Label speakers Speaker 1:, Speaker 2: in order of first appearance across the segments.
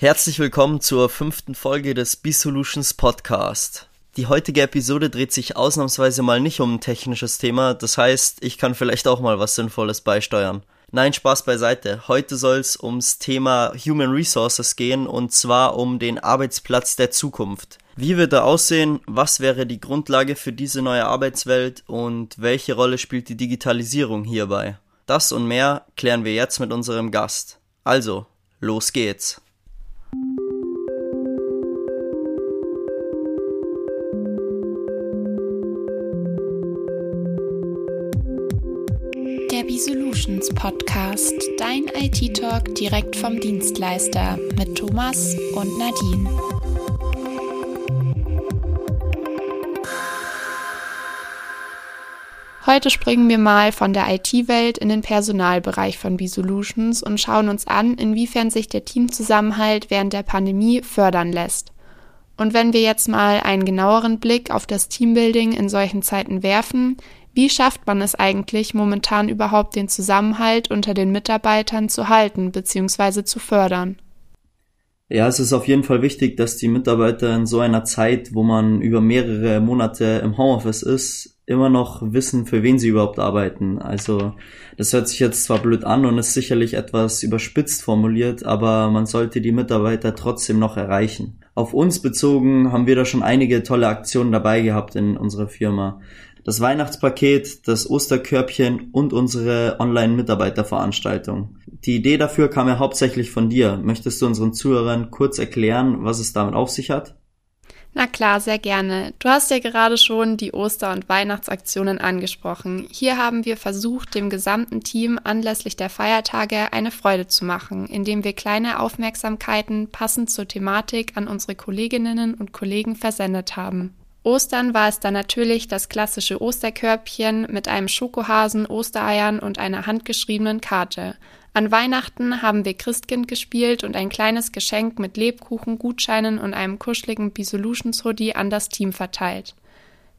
Speaker 1: Herzlich willkommen zur fünften Folge des B-Solutions Podcast. Die heutige Episode dreht sich ausnahmsweise mal nicht um ein technisches Thema, das heißt, ich kann vielleicht auch mal was Sinnvolles beisteuern. Nein, Spaß beiseite. Heute soll es ums Thema Human Resources gehen und zwar um den Arbeitsplatz der Zukunft. Wie wird er aussehen? Was wäre die Grundlage für diese neue Arbeitswelt und welche Rolle spielt die Digitalisierung hierbei? Das und mehr klären wir jetzt mit unserem Gast. Also, los geht's.
Speaker 2: Dein IT-Talk direkt vom Dienstleister mit Thomas und Nadine. Heute springen wir mal von der IT-Welt in den Personalbereich von B-Solutions und schauen uns an, inwiefern sich der Teamzusammenhalt während der Pandemie fördern lässt. Und wenn wir jetzt mal einen genaueren Blick auf das Teambuilding in solchen Zeiten werfen, wie schafft man es eigentlich momentan überhaupt den Zusammenhalt unter den Mitarbeitern zu halten bzw. zu fördern?
Speaker 1: Ja, es ist auf jeden Fall wichtig, dass die Mitarbeiter in so einer Zeit, wo man über mehrere Monate im Homeoffice ist, immer noch wissen, für wen sie überhaupt arbeiten. Also das hört sich jetzt zwar blöd an und ist sicherlich etwas überspitzt formuliert, aber man sollte die Mitarbeiter trotzdem noch erreichen. Auf uns bezogen haben wir da schon einige tolle Aktionen dabei gehabt in unserer Firma das Weihnachtspaket, das Osterkörbchen und unsere Online-Mitarbeiterveranstaltung. Die Idee dafür kam ja hauptsächlich von dir. Möchtest du unseren Zuhörern kurz erklären, was es damit auf sich hat?
Speaker 2: Na klar, sehr gerne. Du hast ja gerade schon die Oster- und Weihnachtsaktionen angesprochen. Hier haben wir versucht, dem gesamten Team anlässlich der Feiertage eine Freude zu machen, indem wir kleine Aufmerksamkeiten passend zur Thematik an unsere Kolleginnen und Kollegen versendet haben. Ostern war es dann natürlich das klassische Osterkörbchen mit einem Schokohasen, Ostereiern und einer handgeschriebenen Karte. An Weihnachten haben wir Christkind gespielt und ein kleines Geschenk mit Lebkuchen, Gutscheinen und einem kuscheligen Bisolutions Hoodie an das Team verteilt.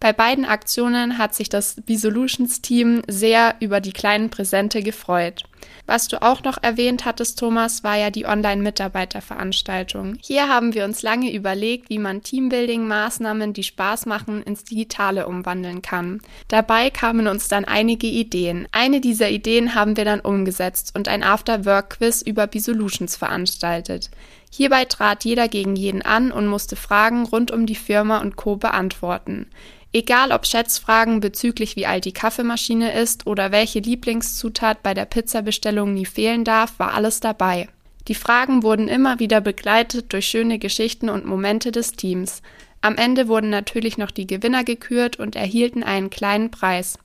Speaker 2: Bei beiden Aktionen hat sich das B-Solutions-Team sehr über die kleinen Präsente gefreut. Was du auch noch erwähnt hattest, Thomas, war ja die Online-Mitarbeiterveranstaltung. Hier haben wir uns lange überlegt, wie man Teambuilding-Maßnahmen, die Spaß machen, ins Digitale umwandeln kann. Dabei kamen uns dann einige Ideen. Eine dieser Ideen haben wir dann umgesetzt und ein After-Work-Quiz über B-Solutions veranstaltet. Hierbei trat jeder gegen jeden an und musste Fragen rund um die Firma und Co. beantworten. Egal ob Schätzfragen bezüglich wie alt die Kaffeemaschine ist oder welche Lieblingszutat bei der Pizzabestellung nie fehlen darf, war alles dabei. Die Fragen wurden immer wieder begleitet durch schöne Geschichten und Momente des Teams. Am Ende wurden natürlich noch die Gewinner gekürt und erhielten einen kleinen Preis.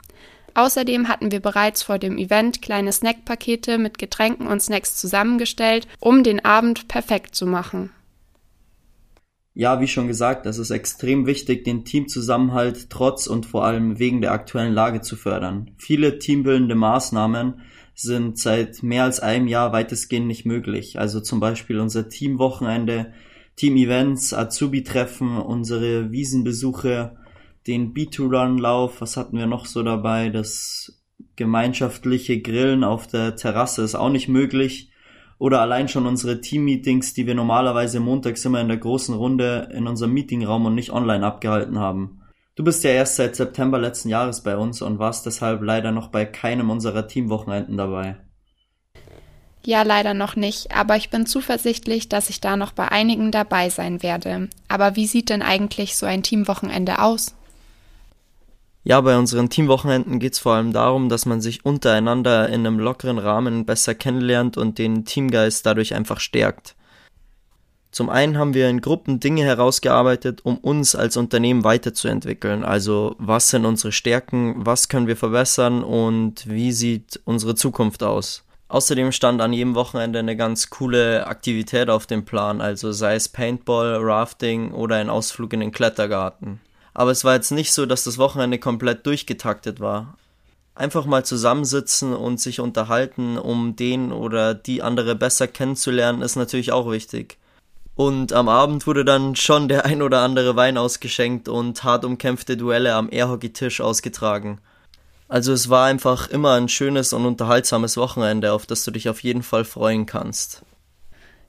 Speaker 2: Außerdem hatten wir bereits vor dem Event kleine Snackpakete mit Getränken und Snacks zusammengestellt, um den Abend perfekt zu machen.
Speaker 1: Ja, wie schon gesagt, es ist extrem wichtig, den Teamzusammenhalt trotz und vor allem wegen der aktuellen Lage zu fördern. Viele teambildende Maßnahmen sind seit mehr als einem Jahr weitestgehend nicht möglich. Also zum Beispiel unser Teamwochenende, Team-Events, Azubi-Treffen, unsere Wiesenbesuche, den B2-Run-Lauf, was hatten wir noch so dabei? Das gemeinschaftliche Grillen auf der Terrasse ist auch nicht möglich oder allein schon unsere Team-Meetings, die wir normalerweise montags immer in der großen Runde in unserem Meetingraum und nicht online abgehalten haben. Du bist ja erst seit September letzten Jahres bei uns und warst deshalb leider noch bei keinem unserer Teamwochenenden dabei.
Speaker 2: Ja, leider noch nicht, aber ich bin zuversichtlich, dass ich da noch bei einigen dabei sein werde. Aber wie sieht denn eigentlich so ein Teamwochenende aus?
Speaker 1: Ja, bei unseren Teamwochenenden geht es vor allem darum, dass man sich untereinander in einem lockeren Rahmen besser kennenlernt und den Teamgeist dadurch einfach stärkt. Zum einen haben wir in Gruppen Dinge herausgearbeitet, um uns als Unternehmen weiterzuentwickeln. Also was sind unsere Stärken, was können wir verbessern und wie sieht unsere Zukunft aus. Außerdem stand an jedem Wochenende eine ganz coole Aktivität auf dem Plan, also sei es Paintball, Rafting oder ein Ausflug in den Klettergarten. Aber es war jetzt nicht so, dass das Wochenende komplett durchgetaktet war. Einfach mal zusammensitzen und sich unterhalten, um den oder die andere besser kennenzulernen, ist natürlich auch wichtig. Und am Abend wurde dann schon der ein oder andere Wein ausgeschenkt und hart umkämpfte Duelle am Airhockey-Tisch ausgetragen. Also es war einfach immer ein schönes und unterhaltsames Wochenende, auf das du dich auf jeden Fall freuen kannst.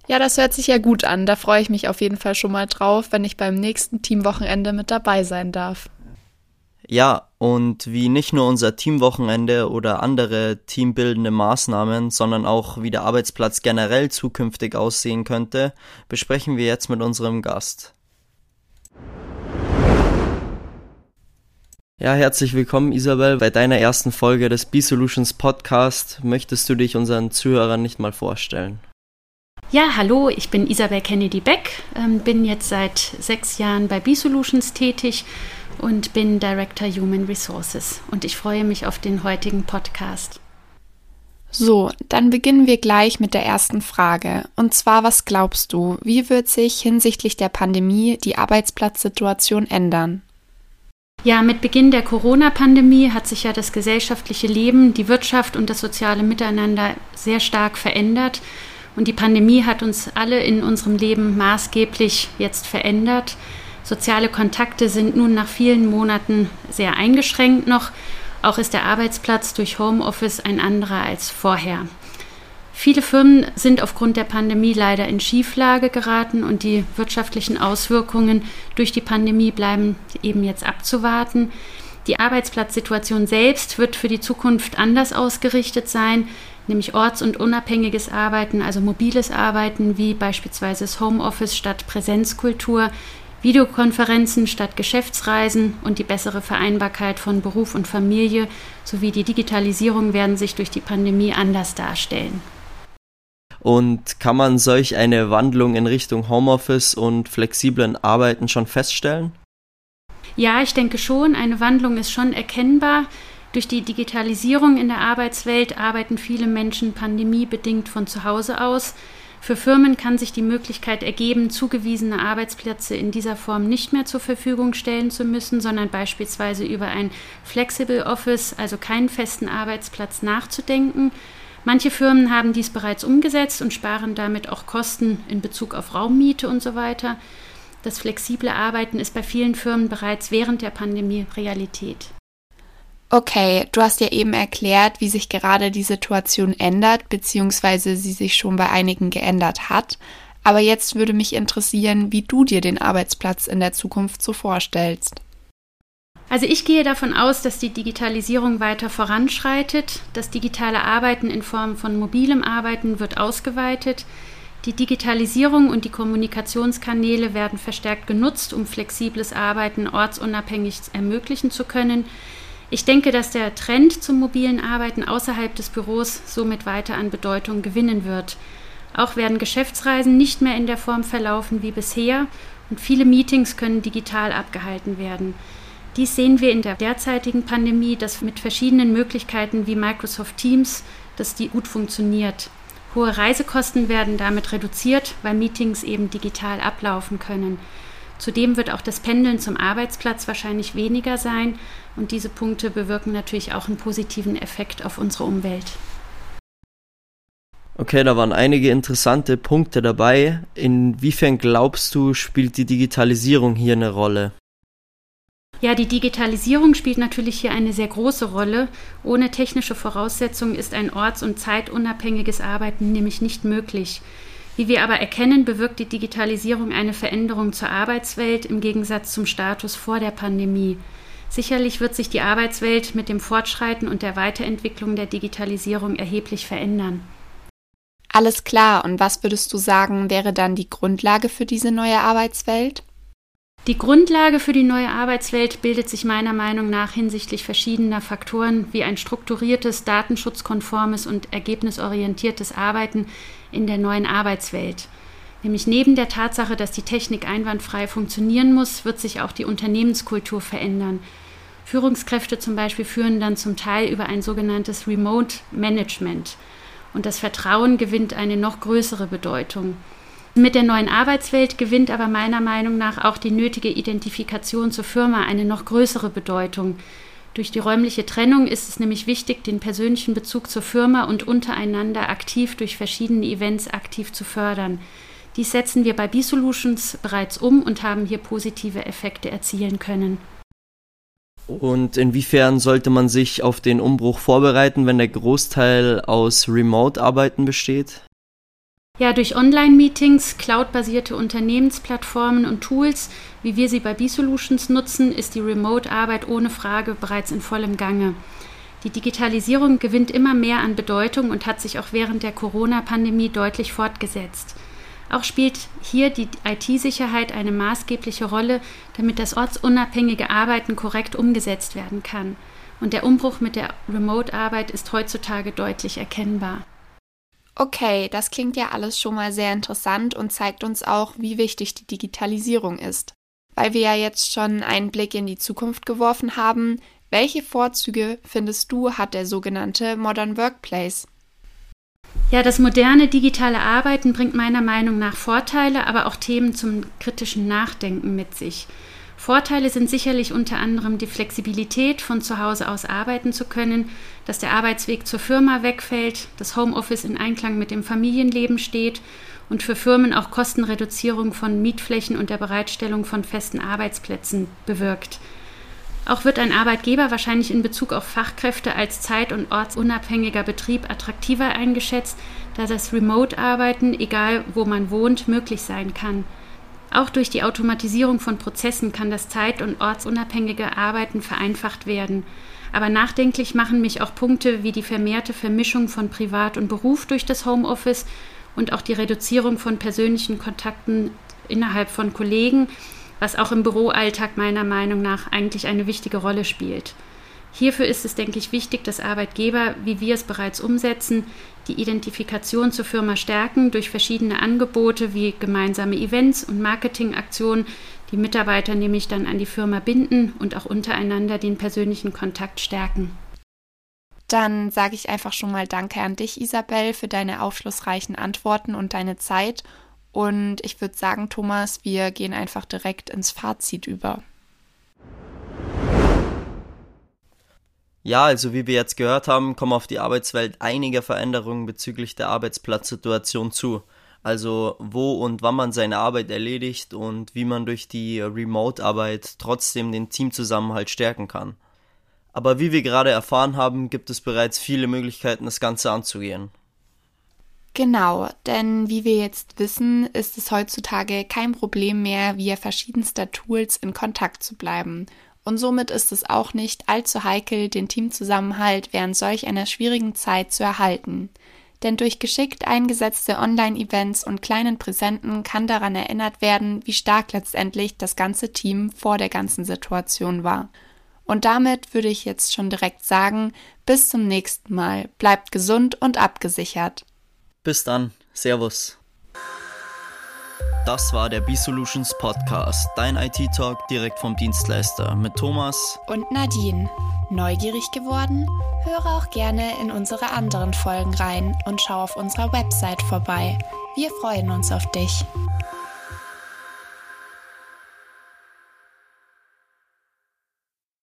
Speaker 2: Ja, das hört sich ja gut an. Da freue ich mich auf jeden Fall schon mal drauf, wenn ich beim nächsten Teamwochenende mit dabei sein darf.
Speaker 1: Ja, und wie nicht nur unser Teamwochenende oder andere teambildende Maßnahmen, sondern auch wie der Arbeitsplatz generell zukünftig aussehen könnte, besprechen wir jetzt mit unserem Gast. Ja, herzlich willkommen Isabel bei deiner ersten Folge des B-Solutions Podcast. Möchtest du dich unseren Zuhörern nicht mal vorstellen?
Speaker 3: Ja, hallo, ich bin Isabel Kennedy Beck, ähm, bin jetzt seit sechs Jahren bei B-Solutions tätig und bin Director Human Resources und ich freue mich auf den heutigen Podcast.
Speaker 2: So, dann beginnen wir gleich mit der ersten Frage. Und zwar, was glaubst du, wie wird sich hinsichtlich der Pandemie die Arbeitsplatzsituation ändern?
Speaker 3: Ja, mit Beginn der Corona-Pandemie hat sich ja das gesellschaftliche Leben, die Wirtschaft und das soziale Miteinander sehr stark verändert. Und die Pandemie hat uns alle in unserem Leben maßgeblich jetzt verändert. Soziale Kontakte sind nun nach vielen Monaten sehr eingeschränkt noch. Auch ist der Arbeitsplatz durch Homeoffice ein anderer als vorher. Viele Firmen sind aufgrund der Pandemie leider in Schieflage geraten und die wirtschaftlichen Auswirkungen durch die Pandemie bleiben eben jetzt abzuwarten. Die Arbeitsplatzsituation selbst wird für die Zukunft anders ausgerichtet sein nämlich orts- und unabhängiges Arbeiten, also mobiles Arbeiten wie beispielsweise das Homeoffice statt Präsenzkultur, Videokonferenzen statt Geschäftsreisen und die bessere Vereinbarkeit von Beruf und Familie sowie die Digitalisierung werden sich durch die Pandemie anders darstellen.
Speaker 1: Und kann man solch eine Wandlung in Richtung Homeoffice und flexiblen Arbeiten schon feststellen?
Speaker 3: Ja, ich denke schon, eine Wandlung ist schon erkennbar. Durch die Digitalisierung in der Arbeitswelt arbeiten viele Menschen pandemiebedingt von zu Hause aus. Für Firmen kann sich die Möglichkeit ergeben, zugewiesene Arbeitsplätze in dieser Form nicht mehr zur Verfügung stellen zu müssen, sondern beispielsweise über ein Flexible Office, also keinen festen Arbeitsplatz, nachzudenken. Manche Firmen haben dies bereits umgesetzt und sparen damit auch Kosten in Bezug auf Raummiete und so weiter. Das flexible Arbeiten ist bei vielen Firmen bereits während der Pandemie Realität.
Speaker 2: Okay, du hast ja eben erklärt, wie sich gerade die Situation ändert, beziehungsweise sie sich schon bei einigen geändert hat. Aber jetzt würde mich interessieren, wie du dir den Arbeitsplatz in der Zukunft so vorstellst.
Speaker 3: Also ich gehe davon aus, dass die Digitalisierung weiter voranschreitet. Das digitale Arbeiten in Form von mobilem Arbeiten wird ausgeweitet. Die Digitalisierung und die Kommunikationskanäle werden verstärkt genutzt, um flexibles Arbeiten ortsunabhängig ermöglichen zu können. Ich denke, dass der Trend zum mobilen Arbeiten außerhalb des Büros somit weiter an Bedeutung gewinnen wird. Auch werden Geschäftsreisen nicht mehr in der Form verlaufen wie bisher und viele Meetings können digital abgehalten werden. Dies sehen wir in der derzeitigen Pandemie, dass mit verschiedenen Möglichkeiten wie Microsoft Teams, dass die gut funktioniert. Hohe Reisekosten werden damit reduziert, weil Meetings eben digital ablaufen können. Zudem wird auch das Pendeln zum Arbeitsplatz wahrscheinlich weniger sein und diese Punkte bewirken natürlich auch einen positiven Effekt auf unsere Umwelt.
Speaker 1: Okay, da waren einige interessante Punkte dabei. Inwiefern glaubst du, spielt die Digitalisierung hier eine Rolle?
Speaker 3: Ja, die Digitalisierung spielt natürlich hier eine sehr große Rolle. Ohne technische Voraussetzungen ist ein orts- und zeitunabhängiges Arbeiten nämlich nicht möglich. Wie wir aber erkennen, bewirkt die Digitalisierung eine Veränderung zur Arbeitswelt im Gegensatz zum Status vor der Pandemie. Sicherlich wird sich die Arbeitswelt mit dem Fortschreiten und der Weiterentwicklung der Digitalisierung erheblich verändern.
Speaker 2: Alles klar, und was würdest du sagen, wäre dann die Grundlage für diese neue Arbeitswelt?
Speaker 3: Die Grundlage für die neue Arbeitswelt bildet sich meiner Meinung nach hinsichtlich verschiedener Faktoren wie ein strukturiertes, datenschutzkonformes und ergebnisorientiertes Arbeiten in der neuen Arbeitswelt. Nämlich neben der Tatsache, dass die Technik einwandfrei funktionieren muss, wird sich auch die Unternehmenskultur verändern. Führungskräfte zum Beispiel führen dann zum Teil über ein sogenanntes Remote Management. Und das Vertrauen gewinnt eine noch größere Bedeutung. Mit der neuen Arbeitswelt gewinnt aber meiner Meinung nach auch die nötige Identifikation zur Firma eine noch größere Bedeutung. Durch die räumliche Trennung ist es nämlich wichtig, den persönlichen Bezug zur Firma und untereinander aktiv durch verschiedene Events aktiv zu fördern. Dies setzen wir bei B-Solutions bereits um und haben hier positive Effekte erzielen können.
Speaker 1: Und inwiefern sollte man sich auf den Umbruch vorbereiten, wenn der Großteil aus Remote-Arbeiten besteht?
Speaker 3: Ja, durch Online-Meetings, cloud-basierte Unternehmensplattformen und Tools, wie wir sie bei B-Solutions nutzen, ist die Remote-Arbeit ohne Frage bereits in vollem Gange. Die Digitalisierung gewinnt immer mehr an Bedeutung und hat sich auch während der Corona-Pandemie deutlich fortgesetzt. Auch spielt hier die IT-Sicherheit eine maßgebliche Rolle, damit das ortsunabhängige Arbeiten korrekt umgesetzt werden kann. Und der Umbruch mit der Remote-Arbeit ist heutzutage deutlich erkennbar.
Speaker 2: Okay, das klingt ja alles schon mal sehr interessant und zeigt uns auch, wie wichtig die Digitalisierung ist. Weil wir ja jetzt schon einen Blick in die Zukunft geworfen haben, welche Vorzüge findest du hat der sogenannte Modern Workplace?
Speaker 3: Ja, das moderne digitale Arbeiten bringt meiner Meinung nach Vorteile, aber auch Themen zum kritischen Nachdenken mit sich. Vorteile sind sicherlich unter anderem die Flexibilität, von zu Hause aus arbeiten zu können, dass der Arbeitsweg zur Firma wegfällt, das Homeoffice in Einklang mit dem Familienleben steht und für Firmen auch Kostenreduzierung von Mietflächen und der Bereitstellung von festen Arbeitsplätzen bewirkt. Auch wird ein Arbeitgeber wahrscheinlich in Bezug auf Fachkräfte als zeit- und ortsunabhängiger Betrieb attraktiver eingeschätzt, da das Remote-Arbeiten, egal wo man wohnt, möglich sein kann. Auch durch die Automatisierung von Prozessen kann das zeit- und ortsunabhängige Arbeiten vereinfacht werden. Aber nachdenklich machen mich auch Punkte wie die vermehrte Vermischung von Privat und Beruf durch das Homeoffice und auch die Reduzierung von persönlichen Kontakten innerhalb von Kollegen, was auch im Büroalltag meiner Meinung nach eigentlich eine wichtige Rolle spielt. Hierfür ist es, denke ich, wichtig, dass Arbeitgeber, wie wir es bereits umsetzen, die Identifikation zur Firma stärken durch verschiedene Angebote wie gemeinsame Events und Marketingaktionen, die Mitarbeiter nämlich dann an die Firma binden und auch untereinander den persönlichen Kontakt stärken.
Speaker 2: Dann sage ich einfach schon mal Danke an dich, Isabel, für deine aufschlussreichen Antworten und deine Zeit. Und ich würde sagen, Thomas, wir gehen einfach direkt ins Fazit über.
Speaker 1: Ja, also wie wir jetzt gehört haben, kommen auf die Arbeitswelt einige Veränderungen bezüglich der Arbeitsplatzsituation zu. Also wo und wann man seine Arbeit erledigt und wie man durch die Remote-Arbeit trotzdem den Teamzusammenhalt stärken kann. Aber wie wir gerade erfahren haben, gibt es bereits viele Möglichkeiten, das Ganze anzugehen.
Speaker 2: Genau, denn wie wir jetzt wissen, ist es heutzutage kein Problem mehr, via verschiedenster Tools in Kontakt zu bleiben und somit ist es auch nicht allzu heikel, den Teamzusammenhalt während solch einer schwierigen Zeit zu erhalten. Denn durch geschickt eingesetzte Online-Events und kleinen Präsenten kann daran erinnert werden, wie stark letztendlich das ganze Team vor der ganzen Situation war. Und damit würde ich jetzt schon direkt sagen, bis zum nächsten Mal. Bleibt gesund und abgesichert.
Speaker 1: Bis dann. Servus. Das war der B-Solutions Podcast, dein IT-Talk direkt vom Dienstleister mit Thomas
Speaker 2: und Nadine. Neugierig geworden? Höre auch gerne in unsere anderen Folgen rein und schau auf unserer Website vorbei. Wir freuen uns auf dich.